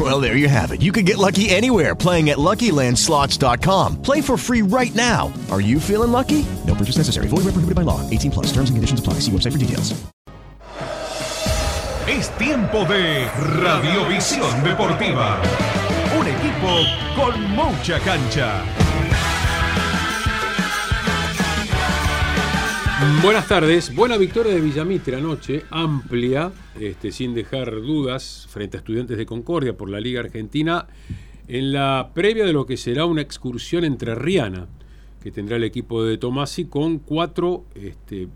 Well, there you have it. You can get lucky anywhere playing at LuckyLandSlots.com. Play for free right now. Are you feeling lucky? No purchase necessary. Void where prohibited by law. 18 plus. Terms and conditions apply. See website for details. Es tiempo de Radiovisión Deportiva. Un equipo con mucha cancha. Buenas tardes, buena victoria de Villamitre anoche, amplia, este, sin dejar dudas, frente a estudiantes de Concordia por la Liga Argentina, en la previa de lo que será una excursión entre Riana, que tendrá el equipo de Tomasi, con cuatro este,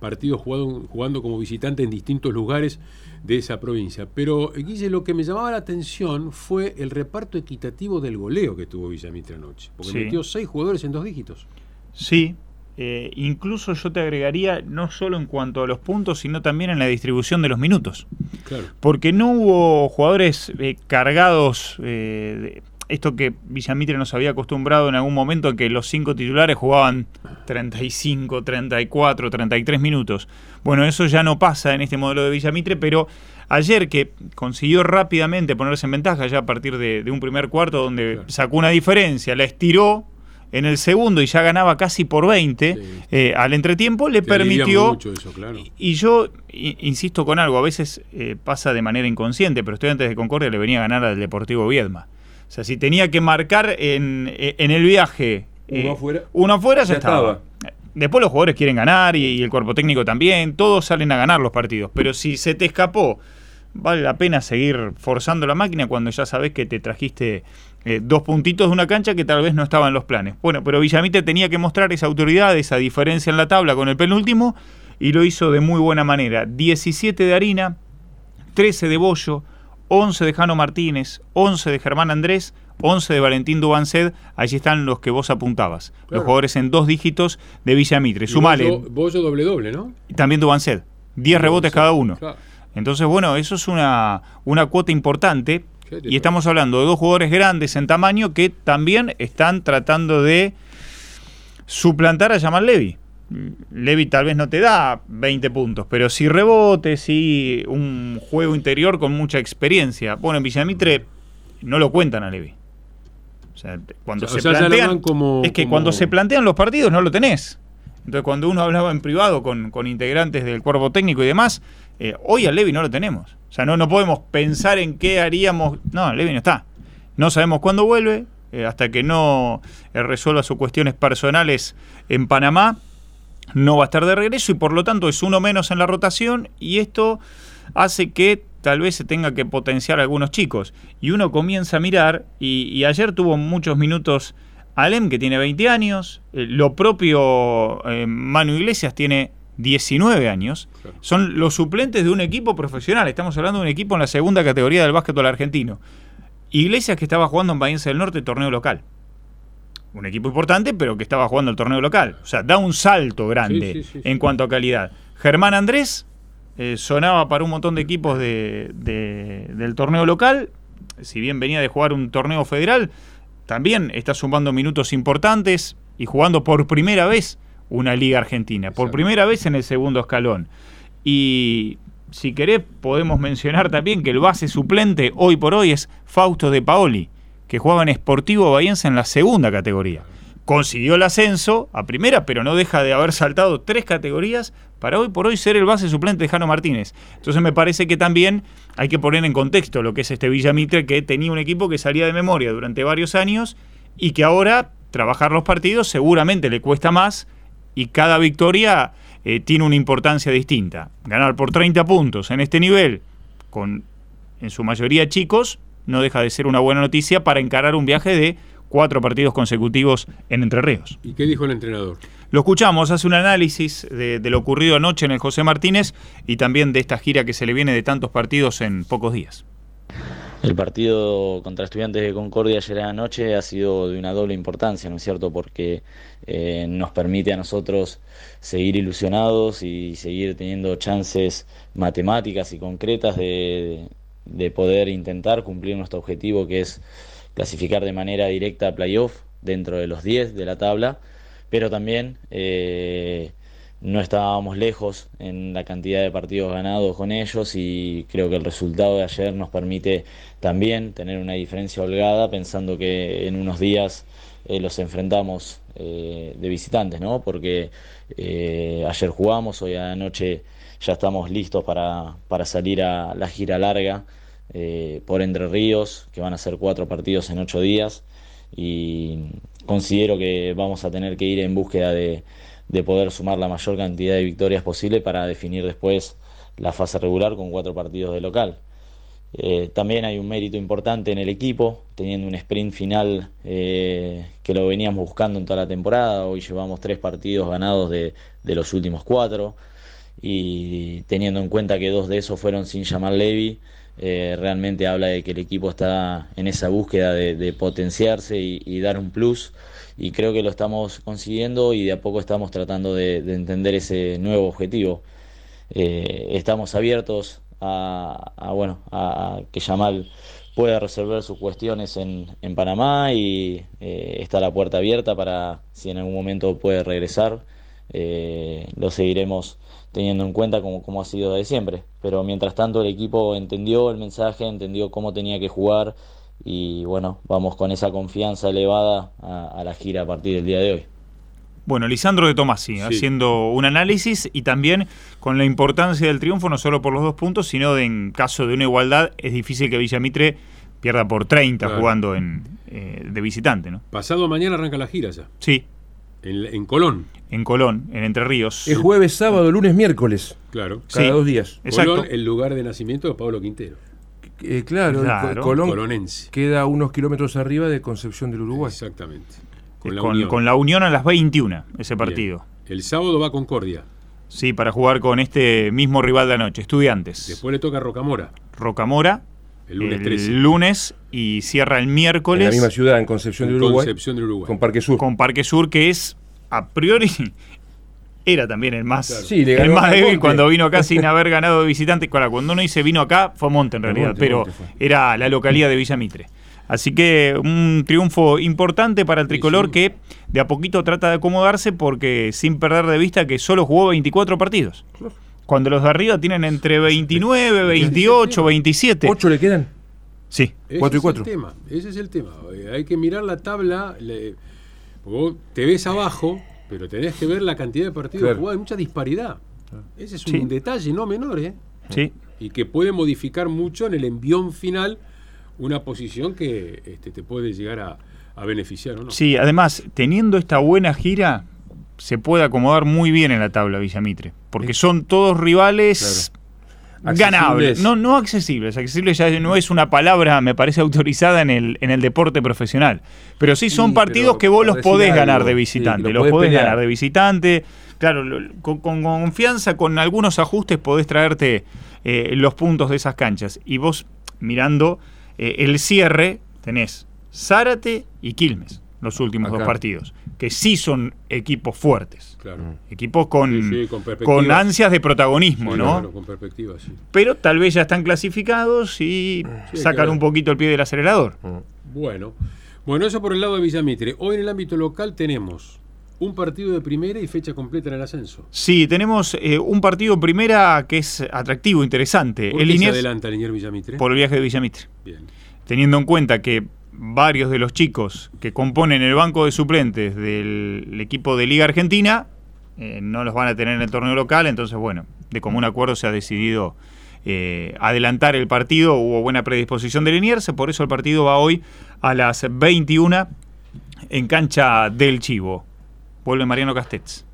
partidos jugado, jugando como visitante en distintos lugares de esa provincia. Pero, Guille, lo que me llamaba la atención fue el reparto equitativo del goleo que tuvo Villamitre anoche, porque Sí. metió seis jugadores en dos dígitos. Sí, eh, incluso yo te agregaría no solo en cuanto a los puntos, sino también en la distribución de los minutos. Claro. Porque no hubo jugadores eh, cargados, eh, de esto que Villamitre nos había acostumbrado en algún momento, que los cinco titulares jugaban 35, 34, 33 minutos. Bueno, eso ya no pasa en este modelo de Villamitre, pero ayer que consiguió rápidamente ponerse en ventaja ya a partir de, de un primer cuarto donde sacó una diferencia, la estiró en el segundo y ya ganaba casi por 20 eh, al entretiempo, le Te permitió... mucho eso, claro. Y yo insisto con algo, a veces eh, pasa de manera inconsciente, pero Estudiantes de Concordia le venía a ganar al Deportivo Viedma. O sea, si tenía que marcar en, eh, en el viaje Uno eh, afuera. uno afuera ya, Ya estaba. Después los jugadores quieren ganar y, y el cuerpo técnico también, todos salen a ganar los partidos. Pero si se te escapó, vale la pena seguir forzando la máquina cuando ya sabes que te trajiste eh, dos puntitos de una cancha que tal vez no estaban en los planes. Bueno, pero Villamite tenía que mostrar esa autoridad, esa diferencia en la tabla con el penúltimo y lo hizo de muy buena manera. 17 de Harina, 13 de Bollo, 11 de Jano Martínez, 11 de Germán Andrés, 11 de Valentín Dubanced, allí están los que vos apuntabas. Claro. Los jugadores en dos dígitos de Villamitre. Sumale, Bollo, Bollo doble doble, ¿no? y también Dubanced. 10 rebotes cada uno. Claro. Entonces, bueno, eso es una, una cuota importante. Y estamos hablando de dos jugadores grandes en tamaño que también están tratando de suplantar a Jamal Levy. Levy tal vez no te da 20 puntos, pero sí rebotes, sí un juego interior con mucha experiencia. Bueno, en Villamitre no lo cuentan a Levy. O sea, cuando O se sea, plantean, como- es que como- cuando se plantean los partidos no lo tenés. Entonces, cuando uno hablaba en privado con, con integrantes del cuerpo técnico y demás, eh, hoy a Levy no lo tenemos. O sea, no, no podemos pensar en qué haríamos. No, Levy no está. No sabemos cuándo vuelve, eh, hasta que no eh, resuelva sus cuestiones personales en Panamá. No va a estar de regreso y por lo tanto es uno menos en la rotación y esto hace que tal vez se tenga que potenciar algunos chicos. Y uno comienza a mirar y ayer tuvo muchos minutos Alem, que tiene 20 años, eh, lo propio eh, Manu Iglesias tiene 19 años, son los suplentes de un equipo profesional, estamos hablando de un equipo en la segunda categoría del básquetbol argentino. Iglesias que estaba jugando en Bahiense del Norte torneo local. Un equipo importante, pero que estaba jugando el torneo local. O sea, da un salto grande Sí, sí, sí, sí. en cuanto a calidad. Germán Andrés eh, sonaba para un montón de equipos de- de- del torneo local. Si bien venía de jugar un torneo federal, también está sumando minutos importantes y jugando por primera vez una liga argentina, por primera vez en el segundo escalón. Y si querés, podemos mencionar también que el base suplente hoy por hoy es Fausto de Paoli, que jugaba en Sportivo Bahiense en la segunda categoría. Consiguió el ascenso a primera, pero no deja de haber saltado tres categorías para hoy por hoy ser el base suplente de Jano Martínez. Entonces me parece que también hay que poner en contexto lo que es este Villa Mitre, que tenía un equipo que salía de memoria durante varios años y que ahora trabajar los partidos seguramente le cuesta más y cada victoria eh, tiene una importancia distinta. Ganar por 30 puntos en este nivel, con en su mayoría chicos, no deja de ser una buena noticia para encarar un viaje de cuatro partidos consecutivos en Entre Ríos. ¿Y qué dijo el entrenador? Lo escuchamos, hace un análisis de, de, lo ocurrido anoche en el José Martínez y también de esta gira que se le viene de tantos partidos en pocos días. El partido contra Estudiantes de Concordia ayer anoche ha sido de una doble importancia, ¿no es cierto? Porque eh, nos permite a nosotros seguir ilusionados y seguir teniendo chances matemáticas y concretas de, de poder intentar cumplir nuestro objetivo que es clasificar de manera directa a playoff dentro de los 10 de la tabla, pero también eh, no estábamos lejos en la cantidad de partidos ganados con ellos y creo que el resultado de ayer nos permite también tener una diferencia holgada pensando que en unos días eh, los enfrentamos eh, de visitantes, ¿no? Porque eh, ayer jugamos, hoy anoche ya estamos listos para, para salir a la gira larga eh, por Entre Ríos, que van a ser cuatro partidos en ocho días y considero que vamos a tener que ir en búsqueda de de poder sumar la mayor cantidad de victorias posible para definir después la fase regular con cuatro partidos de local. Eh, también hay un mérito importante en el equipo, teniendo un sprint final eh, que lo veníamos buscando en toda la temporada. Hoy llevamos tres partidos ganados de, de, los últimos cuatro y teniendo en cuenta que dos de esos fueron sin llamar Levi, eh, realmente habla de que el equipo está en esa búsqueda de, potenciarse y, dar un plus y creo que lo estamos consiguiendo y de a poco estamos tratando de, de entender ese nuevo objetivo. Eh, estamos abiertos a, a bueno, a, a, que Yamal pueda resolver sus cuestiones en, en Panamá y eh, está la puerta abierta para si en algún momento puede regresar. Eh, lo seguiremos teniendo en cuenta como, como ha sido de siempre. Pero mientras tanto el equipo entendió el mensaje, entendió cómo tenía que jugar y bueno, vamos con esa confianza elevada a, a la gira a partir del día de hoy. Bueno, Lisandro de Tomasi, sí. haciendo un análisis y también con la importancia del triunfo, no solo por los dos puntos, sino de, en caso de una igualdad, es difícil que Villamitre pierda por 30 claro. jugando en, eh, de visitante. ¿no? Pasado mañana arranca la gira ya. Sí. En, en, Colón. En Colón, en Entre Ríos. Es jueves, sábado, lunes, miércoles. Claro. Cada sí. dos días. Colón, Exacto. el lugar de nacimiento de Pablo Quintero. Eh, claro, claro. Colón Colonense. queda unos kilómetros arriba de Concepción del Uruguay. Exactamente. Con la, con, con la, Unión a las 21, ese partido. Bien. El sábado va a Concordia. Sí, para jugar con este mismo rival de anoche, Estudiantes. Después le toca a Rocamora. Rocamora. El lunes, el 13. lunes y cierra el miércoles. En la misma ciudad, en Concepción, del Uruguay, Concepción del Uruguay. Con Parque Sur. Con Parque Sur, que es a priori era también el más, claro. sí, el más débil cuando vino acá sin haber ganado de visitante. Claro, cuando uno dice vino acá, fue Monte en realidad, Monte, pero Monte era la localidad de Villa Mitre. Así que un triunfo importante para el tricolor sí, sí. que de a poquito trata de acomodarse porque sin perder de vista que solo jugó 24 partidos. Cuando los de arriba tienen entre 29, 28, 27. ¿8 le quedan? Sí. 4 y 4. Es el tema, ese es el tema. Hay que mirar la tabla. Le, vos te ves abajo, pero tenés que ver la cantidad de partidos claro. jugados. Hay mucha disparidad. Ese es un sí. detalle no menor, ¿eh? Sí. Y que puede modificar mucho en el envión final una posición que este, te puede llegar a, a beneficiar o no. Sí, además, teniendo esta buena gira, se puede acomodar muy bien en la tabla Villamitre, porque son todos rivales claro. Ganables, no, no accesibles, accesibles ya no es una palabra, me parece, autorizada en el, en el deporte profesional, pero sí son sí, partidos que vos los podés algo, ganar de visitante, sí, los podés pelear. ganar de visitante, claro, con, con, confianza, con algunos ajustes podés traerte eh, los puntos de esas canchas, y vos mirando eh, el cierre tenés Zárate y Quilmes, los últimos Acá. dos partidos, que sí son equipos fuertes. Claro. Equipos con, sí, sí, con, con, ansias de protagonismo, sí, ¿no? Claro, con perspectiva, sí. Pero tal vez ya están clasificados y sacan claro. un poquito el pie del acelerador. Bueno. Bueno, eso por el lado de Villamitre. Hoy en el ámbito local tenemos un partido de primera y fecha completa en el ascenso. Sí, tenemos eh, un partido de primera que es atractivo, interesante. ¿Por qué el Liniers, se adelanta Liniers Villamitre? Por el viaje de Villamitre. Bien. Teniendo en cuenta que varios de los chicos que componen el banco de suplentes del equipo de Liga Argentina eh, no los van a tener en el torneo local, entonces bueno, de común acuerdo se ha decidido eh, adelantar el partido, hubo buena predisposición de Liniers, por eso el partido va hoy a las 21 en cancha del Chivo. Vuelve Mariano Castells.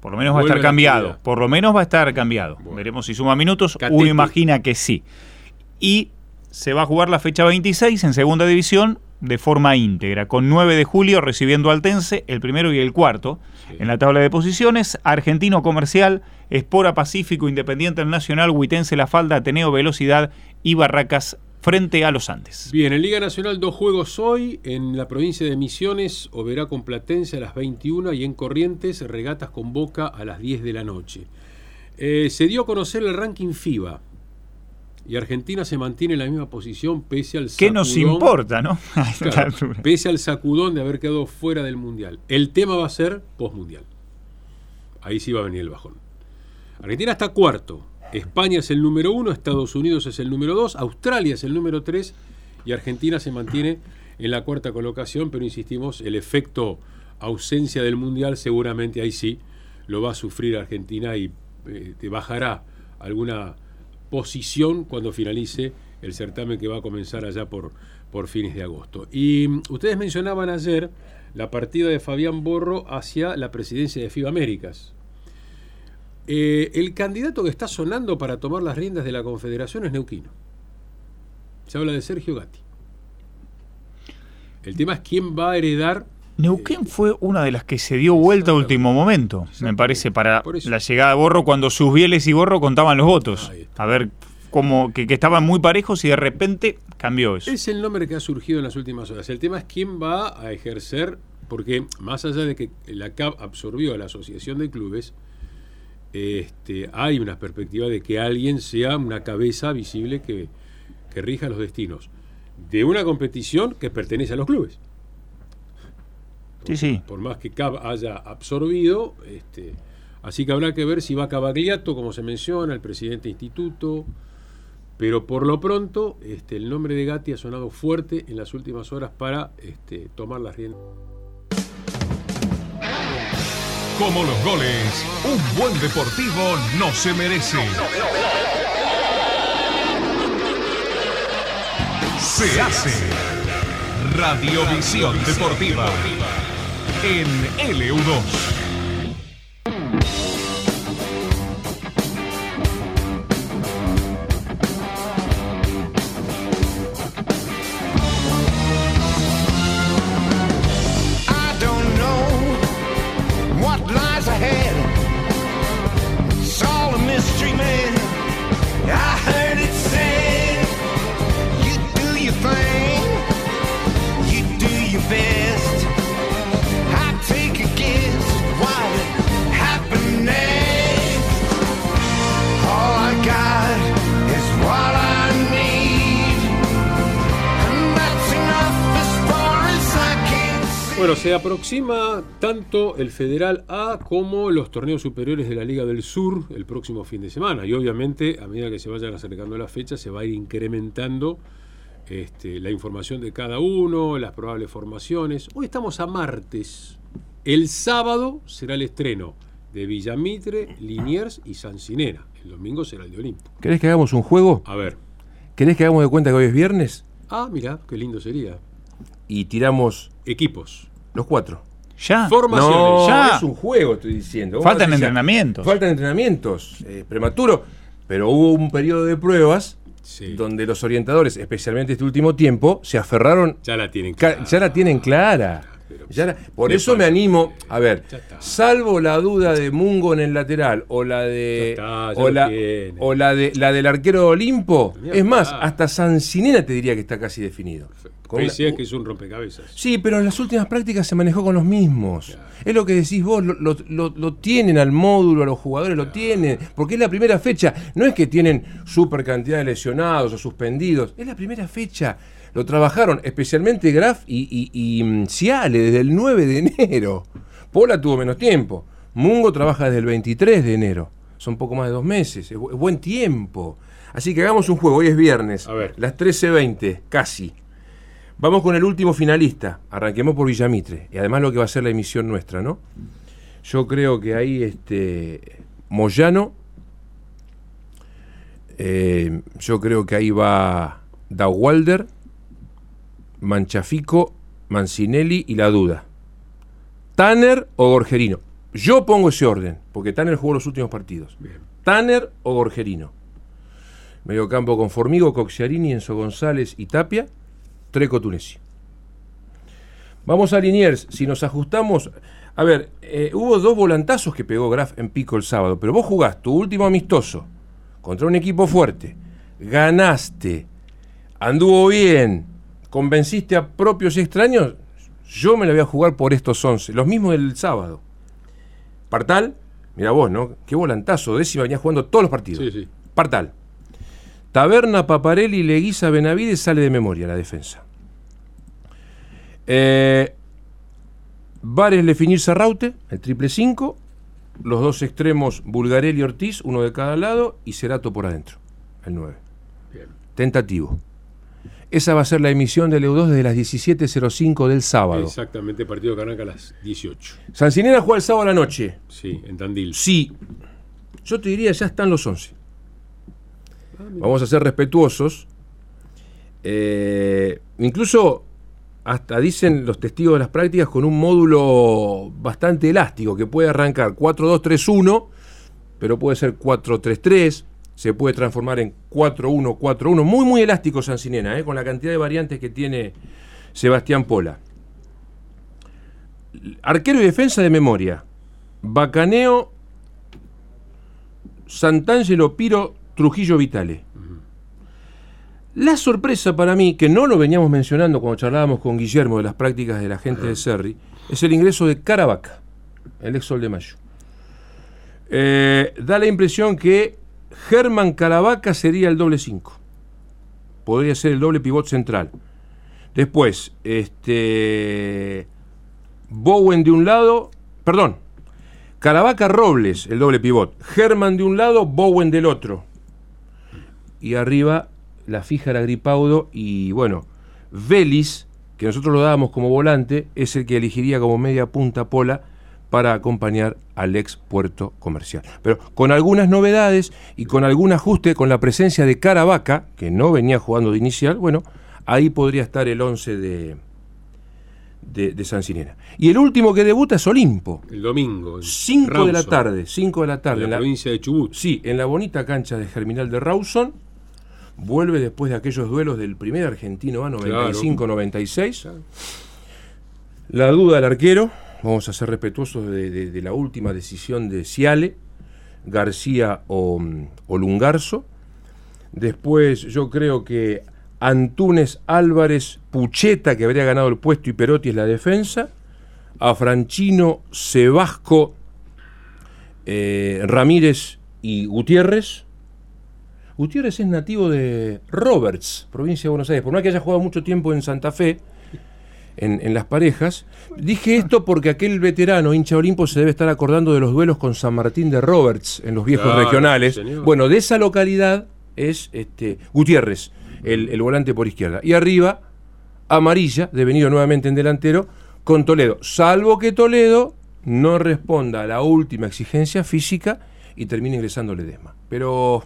Por lo menos va a estar cambiado. Por lo menos va a estar cambiado. Veremos si suma minutos. Uno imagina que sí. Y se va a jugar la fecha 26 en segunda división de forma íntegra, con 9 de julio recibiendo Altense el primero y el cuarto. En la tabla de posiciones, Argentino Comercial, Espora Pacífico, Independiente Nacional, Huitense La Falda, Ateneo Velocidad y Barracas frente a los Andes. Bien, en Liga Nacional dos juegos hoy, en la provincia de Misiones, Oberá con Platense a las 21 y en Corrientes, Regatas con Boca a las 10 de la noche. Eh, se dio a conocer el ranking FIBA y Argentina se mantiene en la misma posición pese al sacudón. ¿Qué nos importa, no? pese al sacudón de haber quedado fuera del Mundial. El tema va a ser postmundial. Ahí sí va a venir el bajón. Argentina está cuarto, España es el número uno, Estados Unidos es el número dos, Australia es el número tres y Argentina se mantiene en la cuarta colocación, pero insistimos, el efecto ausencia del Mundial seguramente ahí sí lo va a sufrir Argentina y eh, te bajará alguna posición cuando finalice el certamen que va a comenzar allá por, por fines de agosto. Y mm, ustedes mencionaban ayer la partida de Fabián Borro hacia la presidencia de FIBA Américas. Eh, el candidato que está sonando para tomar las riendas de la Confederación es Neuquino. Se habla de Sergio Gatti. El tema es quién va a heredar. Neuquén fue una de las que se dio vuelta a último momento, me parece, para la llegada de Borro cuando sus Bieles y Borro contaban los votos. A ver cómo que, estaban muy parejos y de repente cambió eso. Es el nombre que ha surgido en las últimas horas. El tema es quién va a ejercer, porque más allá de que la CAP absorbió a la Asociación de Clubes, este, hay una perspectiva de que alguien sea una cabeza visible que, rija los destinos de una competición que pertenece a los clubes. Sí, sí. Por más que CAB haya absorbido, este, así que habrá que ver si va Cavagliato, como se menciona, el presidente de instituto, pero por lo pronto este, el nombre de Gatti ha sonado fuerte en las últimas horas para este, tomar las riendas. Como los goles, un buen deportivo no se merece. Se hace Radiovisión Deportiva en LU2. Se aproxima tanto el Federal A como los torneos superiores de la Liga del Sur el próximo fin de semana. Y obviamente, a medida que se vayan acercando las fechas, se va a ir incrementando este, la información de cada uno, las probables formaciones. Hoy estamos a martes. El sábado será el estreno de Villamitre, Liniers y Sancinena. El domingo será el de Olimpo. ¿Querés que hagamos un juego? A ver. ¿Querés que hagamos de cuenta que hoy es viernes? Ah, mira, qué lindo sería. Y tiramos equipos. Los cuatro. Ya. Formaciones. No, ya. es un juego, estoy diciendo. Faltan entrenamientos. Faltan entrenamientos. Eh, prematuro. Pero hubo un periodo de pruebas donde los orientadores, especialmente este último tiempo, se aferraron. Ya la tienen clara. Ya la tienen clara. Por eso me animo, a ver, salvo la duda de Mungo en el lateral o la de o, la, o la de la del arquero Olimpo, es más, hasta Sancinena te diría que está casi definido. Que es un rompecabezas. Sí, pero en las últimas prácticas se manejó con los mismos. Es lo que decís vos, lo, tienen al módulo, a los jugadores lo tienen, porque es la primera fecha. No es que tienen super cantidad de lesionados o suspendidos, es la primera fecha. Lo trabajaron especialmente Graf y, y, mm, Ciale desde el 9 de enero. Pola tuvo menos tiempo. Mungo trabaja desde el 23 de enero. Son poco más de dos meses. Es, buen tiempo. Así que hagamos un juego. Hoy es viernes. A ver. Las 13.20, casi. Vamos con el último finalista. Arranquemos por Villamitre. Y además lo que va a ser la emisión nuestra, ¿no? Yo creo que ahí este, Moyano. Eh, yo creo que ahí va Dawalder Manchafico, Mancinelli y La Duda. ¿Tanner o Gorgerino? Yo pongo ese orden, porque Tanner jugó los últimos partidos. Tanner o Gorgerino. Medio campo con Formigo, Coxiarini, Enzo González y Tapia. Treco Tunesi. Vamos a Liniers. Si nos ajustamos. A ver, eh, hubo dos volantazos que pegó Graf en pico el sábado, pero vos jugás tu último amistoso contra un equipo fuerte, ganaste, anduvo bien, convenciste a propios y extraños, yo me la voy a jugar por estos 11, los mismos del sábado. Partal, mira vos, ¿no? Qué volantazo, décima venía jugando todos los partidos. Sí, sí. Partal. Taberna, Paparelli, Leguiza, Benavides sale de memoria la defensa. Eh, Vares, Lefinir, Sarraute, el triple 5. Los dos extremos, Bulgarelli y Ortiz, uno de cada lado, y Cerato por adentro, el 9. Bien. Tentativo. Esa va a ser la emisión del EU2 desde las 17.05 del sábado. Exactamente, partido que arranca a las 18. Sancinena juega el sábado a la noche. Sí, en Tandil. Sí. Yo te diría, ya están los 11. Vamos a ser respetuosos. Eh, incluso hasta dicen los testigos de las prácticas con un módulo bastante elástico que puede arrancar 4-2-3-1, pero puede ser 4-3-3, se puede transformar en 4-1-4-1, muy muy elástico Sancinena, eh, con la cantidad de variantes que tiene Sebastián Pola. Arquero y defensa de memoria. Bacaneo, Santangelo, Piro, Trujillo, Vitale. La sorpresa para mí, que no lo veníamos mencionando cuando charlábamos con Guillermo de las prácticas de la gente de Serri, es el ingreso de Caravaca, el ex Sol de Mayo. Eh, da la impresión que Germán Caravaca sería el doble 5. Podría ser el doble pivot central. Después, este. Bowen de un lado. Perdón. Caravaca Robles, el doble pivot. Germán de un lado, Bowen del otro. Y arriba la fija era Gripaudo y bueno, Vélez, que nosotros lo dábamos como volante, es el que elegiría como media punta Pola para acompañar al ex puerto comercial. Pero con algunas novedades y con algún ajuste con la presencia de Caravaca, que no venía jugando de inicial, bueno, ahí podría estar el 11 de, de, de Sancinena. Y el último que debuta es Olimpo. El domingo. 5 de la tarde, 5 de la tarde. En la provincia de Chubut. Sí, en la bonita cancha de Germinal de Rawson. Vuelve después de aquellos duelos del primer argentino A 95-96. La duda del arquero, vamos a ser respetuosos de, la última decisión de Ciale, García o, o Lungarzo. Después yo creo que Antunes, Álvarez, Pucheta, que habría ganado el puesto, y Perotti es la defensa. A Franchino, Sebasco, eh, Ramírez y Gutiérrez. Gutiérrez es nativo de Roberts, provincia de Buenos Aires. Por más que haya jugado mucho tiempo en Santa Fe, en, en las parejas. Dije esto porque aquel veterano, hincha Olimpo, se debe estar acordando de los duelos con San Martín de Roberts en los viejos Claro, regionales. señor. Bueno, de esa localidad es este, Gutiérrez, el, el volante por izquierda. Y arriba, Amarilla, devenido nuevamente en delantero, con Toledo. Salvo que Toledo no responda a la última exigencia física y termine ingresando Ledesma. Pero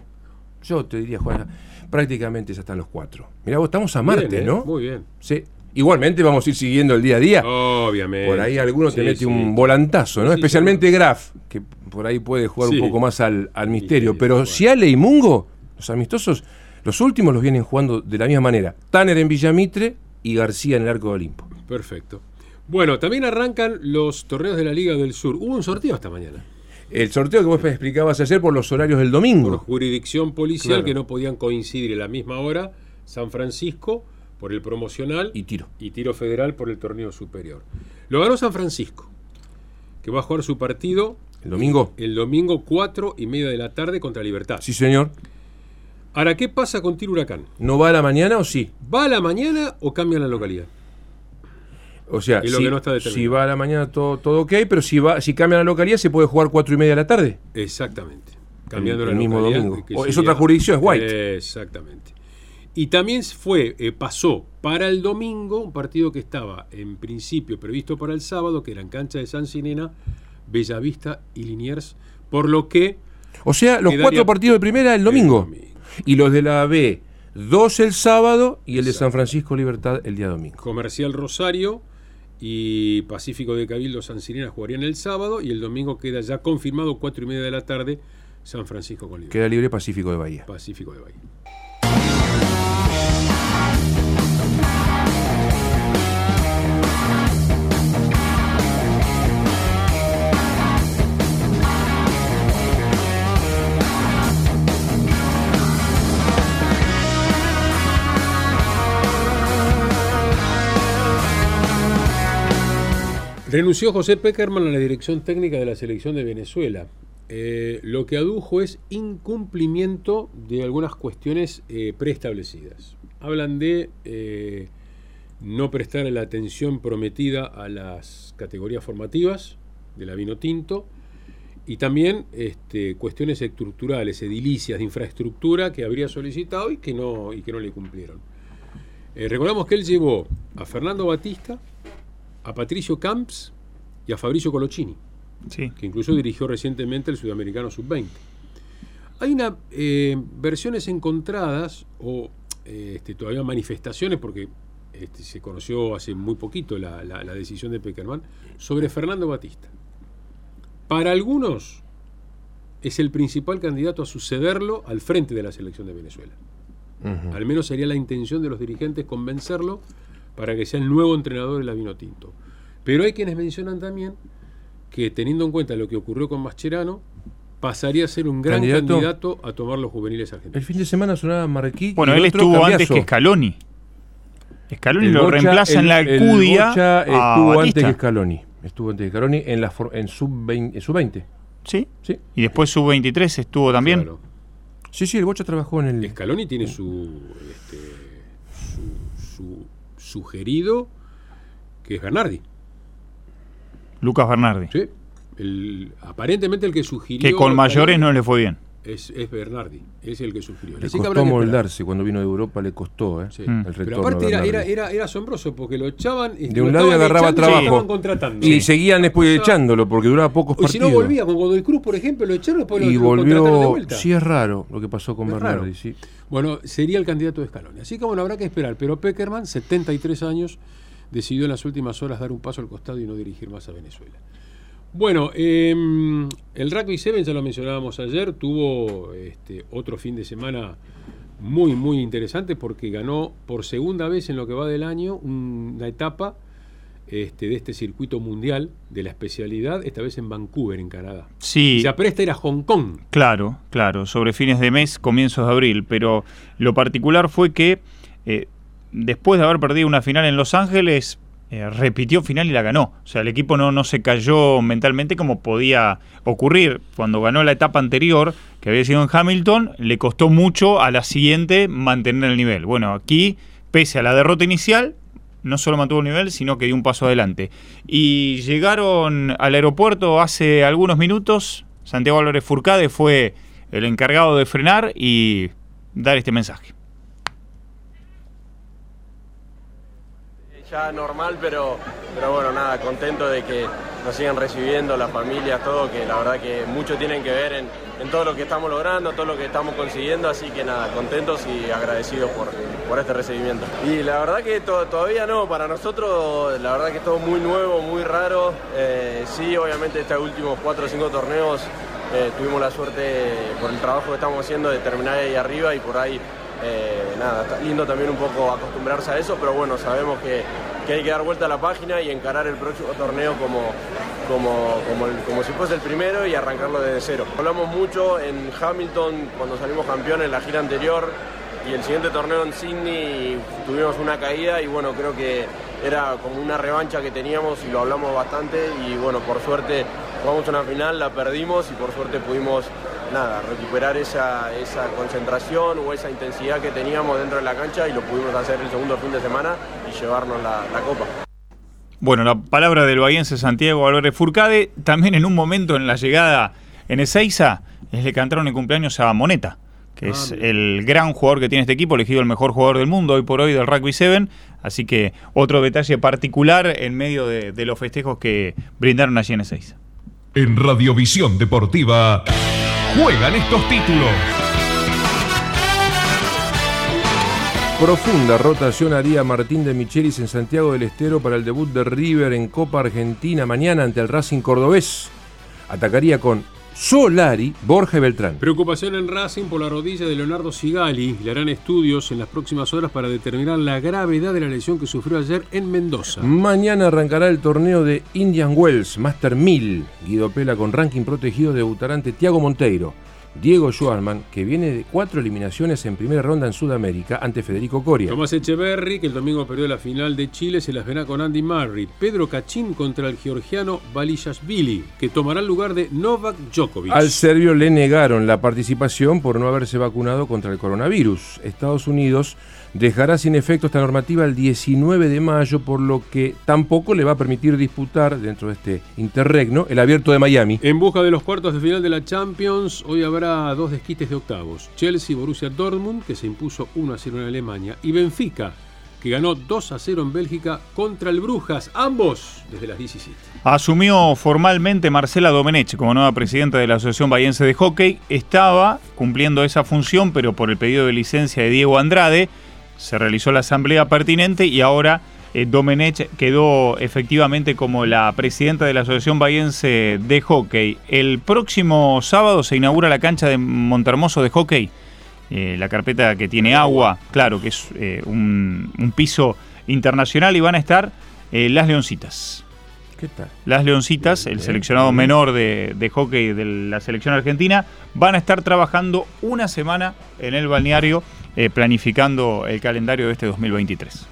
yo te diría, Juan, prácticamente ya están los cuatro. Mirá, vos estamos a Marte, Bien, ¿eh? ¿no? Muy bien. Sí. Igualmente vamos a ir siguiendo el día a día. Obviamente. Por ahí alguno te Sí, mete sí. un volantazo, ¿no? Sí, Especialmente Graf, que por ahí puede jugar un poco más al, al misterio. Pero bueno. Ciale y Mungo, los amistosos, los últimos los vienen jugando de la misma manera. Tanner en Villamitre y García en el Arco de Olimpo. Perfecto. Bueno, también arrancan los torneos de la Liga del Sur. Hubo un sorteo esta mañana. El sorteo que vos explicabas ayer por los horarios del Por domingo. jurisdicción policial Claro. que no podían coincidir en la misma hora. San Francisco por el promocional Y tiro. y tiro federal por el torneo superior. Lo ganó San Francisco, que va a jugar su partido El domingo. el domingo 4 y media de la tarde contra Libertad. Sí, señor. Ahora, ¿qué pasa con Tiro Huracán? ¿No va a la mañana o sí? ¿Va a la mañana o cambia la localidad? O sea, si, no va a la mañana todo, todo ok, pero si va, si cambia la localidad se puede jugar cuatro y media de la tarde. Exactamente. Cambiando El- la mismo localidad, domingo. O es otra jurisdicción, es White. Exactamente. Y también fue, eh, pasó para el domingo un partido que estaba en principio previsto para el sábado, que era en cancha de San Sinena, Bellavista y Liniers, por lo que O sea, los cuatro partidos de primera el domingo. domingo. Y los de la B, dos el sábado y el de San Francisco Libertad el día domingo. Comercial Rosario y Pacífico de Cabildo San Sirena jugarían el sábado y el domingo queda ya confirmado 4 y media de la tarde San Francisco con Libertad. Queda libre Pacífico de Bahía. Pacífico de Bahía. Renunció José Peckerman a la dirección técnica de la selección de Venezuela. Eh, lo que adujo es incumplimiento de algunas cuestiones eh, preestablecidas. Hablan de eh, no prestar la atención prometida a las categorías formativas de la vino tinto y también este, cuestiones estructurales, edilicias de infraestructura que habría solicitado y que no, y que no le cumplieron. recordamos que él llevó a Fernando Batista, a Patricio Camps y a Fabricio Colocini, sí. que incluso dirigió recientemente el Sudamericano Sub-20. Hay una eh, versiones encontradas o eh, este, todavía manifestaciones, porque este, se conoció hace muy poquito la, la, la, decisión de Peckerman, sobre Fernando Batista. Para algunos es el principal candidato a sucederlo al frente de la selección de Venezuela. Uh -huh. Al menos sería la intención de los dirigentes convencerlo para que sea el nuevo entrenador de la Vino Tinto. Pero hay quienes mencionan también que teniendo en cuenta lo que ocurrió con Mascherano, pasaría a ser un gran candidato, candidato a tomar los juveniles argentinos. El fin de semana sonaba Marrequí. Bueno, él estuvo cambiazo. antes que Scaloni. Scaloni el lo Bocha, reemplaza en la Alcudia. Bocha estuvo antes que Scaloni. Estuvo antes que Scaloni en, la, en sub-20. Sub -20. ¿Sí? sí. Y después sub-23 estuvo también. Claro. Sí, sí, el Bocha trabajó en el. Scaloni tiene su, este, su, su sugerido, que es Bernardi. Lucas Bernardi. Sí. El, aparentemente el que sugirió. Que con mayores no le fue bien. Es, es Bernardi, es el que sugirió. Le Así costó moldarse cuando vino de Europa, le costó, ¿eh? Sí. Mm. El Pero aparte era, era, era, era, asombroso porque lo echaban. Y de un lado y agarraba trabajo. Y sí. seguían después o sea, echándolo porque duraba pocos y partidos. si no volvía, como cuando el Cruz, por ejemplo, lo echaron después y lo, volvió, lo contrataron de vuelta. Sí, es raro lo que pasó con es Bernardi, sí. Bueno, sería el candidato de Scaloni. Así que bueno, habrá que esperar. Pero Peckerman, 73 años, decidió en las últimas horas dar un paso al costado y no dirigir más a Venezuela. Bueno, eh, el Rugby 7, ya lo mencionábamos ayer, tuvo este, otro fin de semana muy, muy interesante porque ganó por segunda vez en lo que va del año una etapa este, de este circuito mundial de la especialidad, esta vez en Vancouver, en Canadá. Sí. Se apresta a ir a Hong Kong. Claro, claro, sobre fines de mes, comienzos de abril, pero lo particular fue que eh, después de haber perdido una final en Los Ángeles, eh, repitió final y la ganó. O sea, el equipo no, no se cayó mentalmente como podía ocurrir. Cuando ganó la etapa anterior, que había sido en Hamilton, le costó mucho a la siguiente mantener el nivel. Bueno, aquí, pese a la derrota inicial, no solo mantuvo el nivel, sino que dio un paso adelante. Y llegaron al aeropuerto hace algunos minutos. Santiago Álvarez Furcade fue el encargado de frenar y dar este mensaje. Ya normal, pero, pero bueno, nada, contento de que nos sigan recibiendo, las familias, todo, que la verdad que mucho tienen que ver en, en, todo lo que estamos logrando, todo lo que estamos consiguiendo, así que nada, contentos y agradecidos por, por este recibimiento. Y la verdad que to, todavía no, para nosotros la verdad que es todo muy nuevo, muy raro, eh, sí, obviamente estos últimos cuatro o cinco torneos eh, tuvimos la suerte por el trabajo que estamos haciendo de terminar ahí arriba y por ahí eh, nada, está lindo también un poco acostumbrarse a eso, pero bueno, sabemos que, que, hay que dar vuelta a la página y encarar el próximo torneo como, como, como, como si fuese el primero y arrancarlo desde cero. Hablamos mucho en Hamilton cuando salimos campeones en la gira anterior y el siguiente torneo en Sydney tuvimos una caída y bueno, creo que era como una revancha que teníamos y lo hablamos bastante y bueno, por suerte jugamos una final, la perdimos y por suerte pudimos nada, recuperar esa, esa concentración o esa intensidad que teníamos dentro de la cancha y lo pudimos hacer el segundo fin de semana y llevarnos la, la copa. Bueno, la palabra del bahiense Santiago Álvarez Furcade, también en un momento en la llegada en Ezeiza, le cantaron el cumpleaños a Moneta, que ah, es bien. el gran jugador que tiene este equipo, elegido el mejor jugador del mundo hoy por hoy del Rugby 7, así que otro detalle particular en medio de, de los festejos que brindaron allí en Ezeiza. En Radiovisión Deportiva juegan estos títulos. Profunda rotación haría Martín de Michelis en Santiago del Estero para el debut de River en Copa Argentina mañana ante el Racing Cordobés. Atacaría con Solari, Borja y Beltrán. Preocupación en Racing por la rodilla de Leonardo Sigali. Le harán estudios en las próximas horas para determinar la gravedad de la lesión que sufrió ayer en Mendoza. Mañana arrancará el torneo de Indian Wells Master 1000. Guido Pela con ranking protegido debutará ante Tiago Monteiro. Diego Schwarman, que viene de cuatro eliminaciones en primera ronda en Sudamérica ante Federico Coria. Tomás Echeverry, que el domingo perdió la final de Chile, se las verá con Andy Murray. Pedro Cachín contra el georgiano Balishashvili, que tomará el lugar de Novak Djokovic. Al serbio le negaron la participación por no haberse vacunado contra el coronavirus. Estados Unidos dejará sin efecto esta normativa el 19 de mayo, por lo que tampoco le va a permitir disputar dentro de este interregno el abierto de Miami. En busca de los cuartos de final de la Champions, hoy habrá dos desquites de octavos. Chelsea Borussia Dortmund, que se impuso 1 a 0 en Alemania, y Benfica, que ganó 2 a 0 en Bélgica contra el Brujas, ambos desde las 17. Asumió formalmente Marcela Domenech como nueva presidenta de la Asociación Bahiense de Hockey. Estaba cumpliendo esa función, pero por el pedido de licencia de Diego Andrade, se realizó la asamblea pertinente y ahora eh, Domenech quedó efectivamente como la presidenta de la Asociación Bahiense de Hockey. El próximo sábado se inaugura la cancha de Montermoso de Hockey. Eh, la carpeta que tiene agua, claro, que es eh, un, un piso internacional y van a estar eh, las Leoncitas. ¿Qué tal? Las Leoncitas, el seleccionado menor de, de hockey de la selección argentina, van a estar trabajando una semana en el balneario planificando el calendario de este 2023.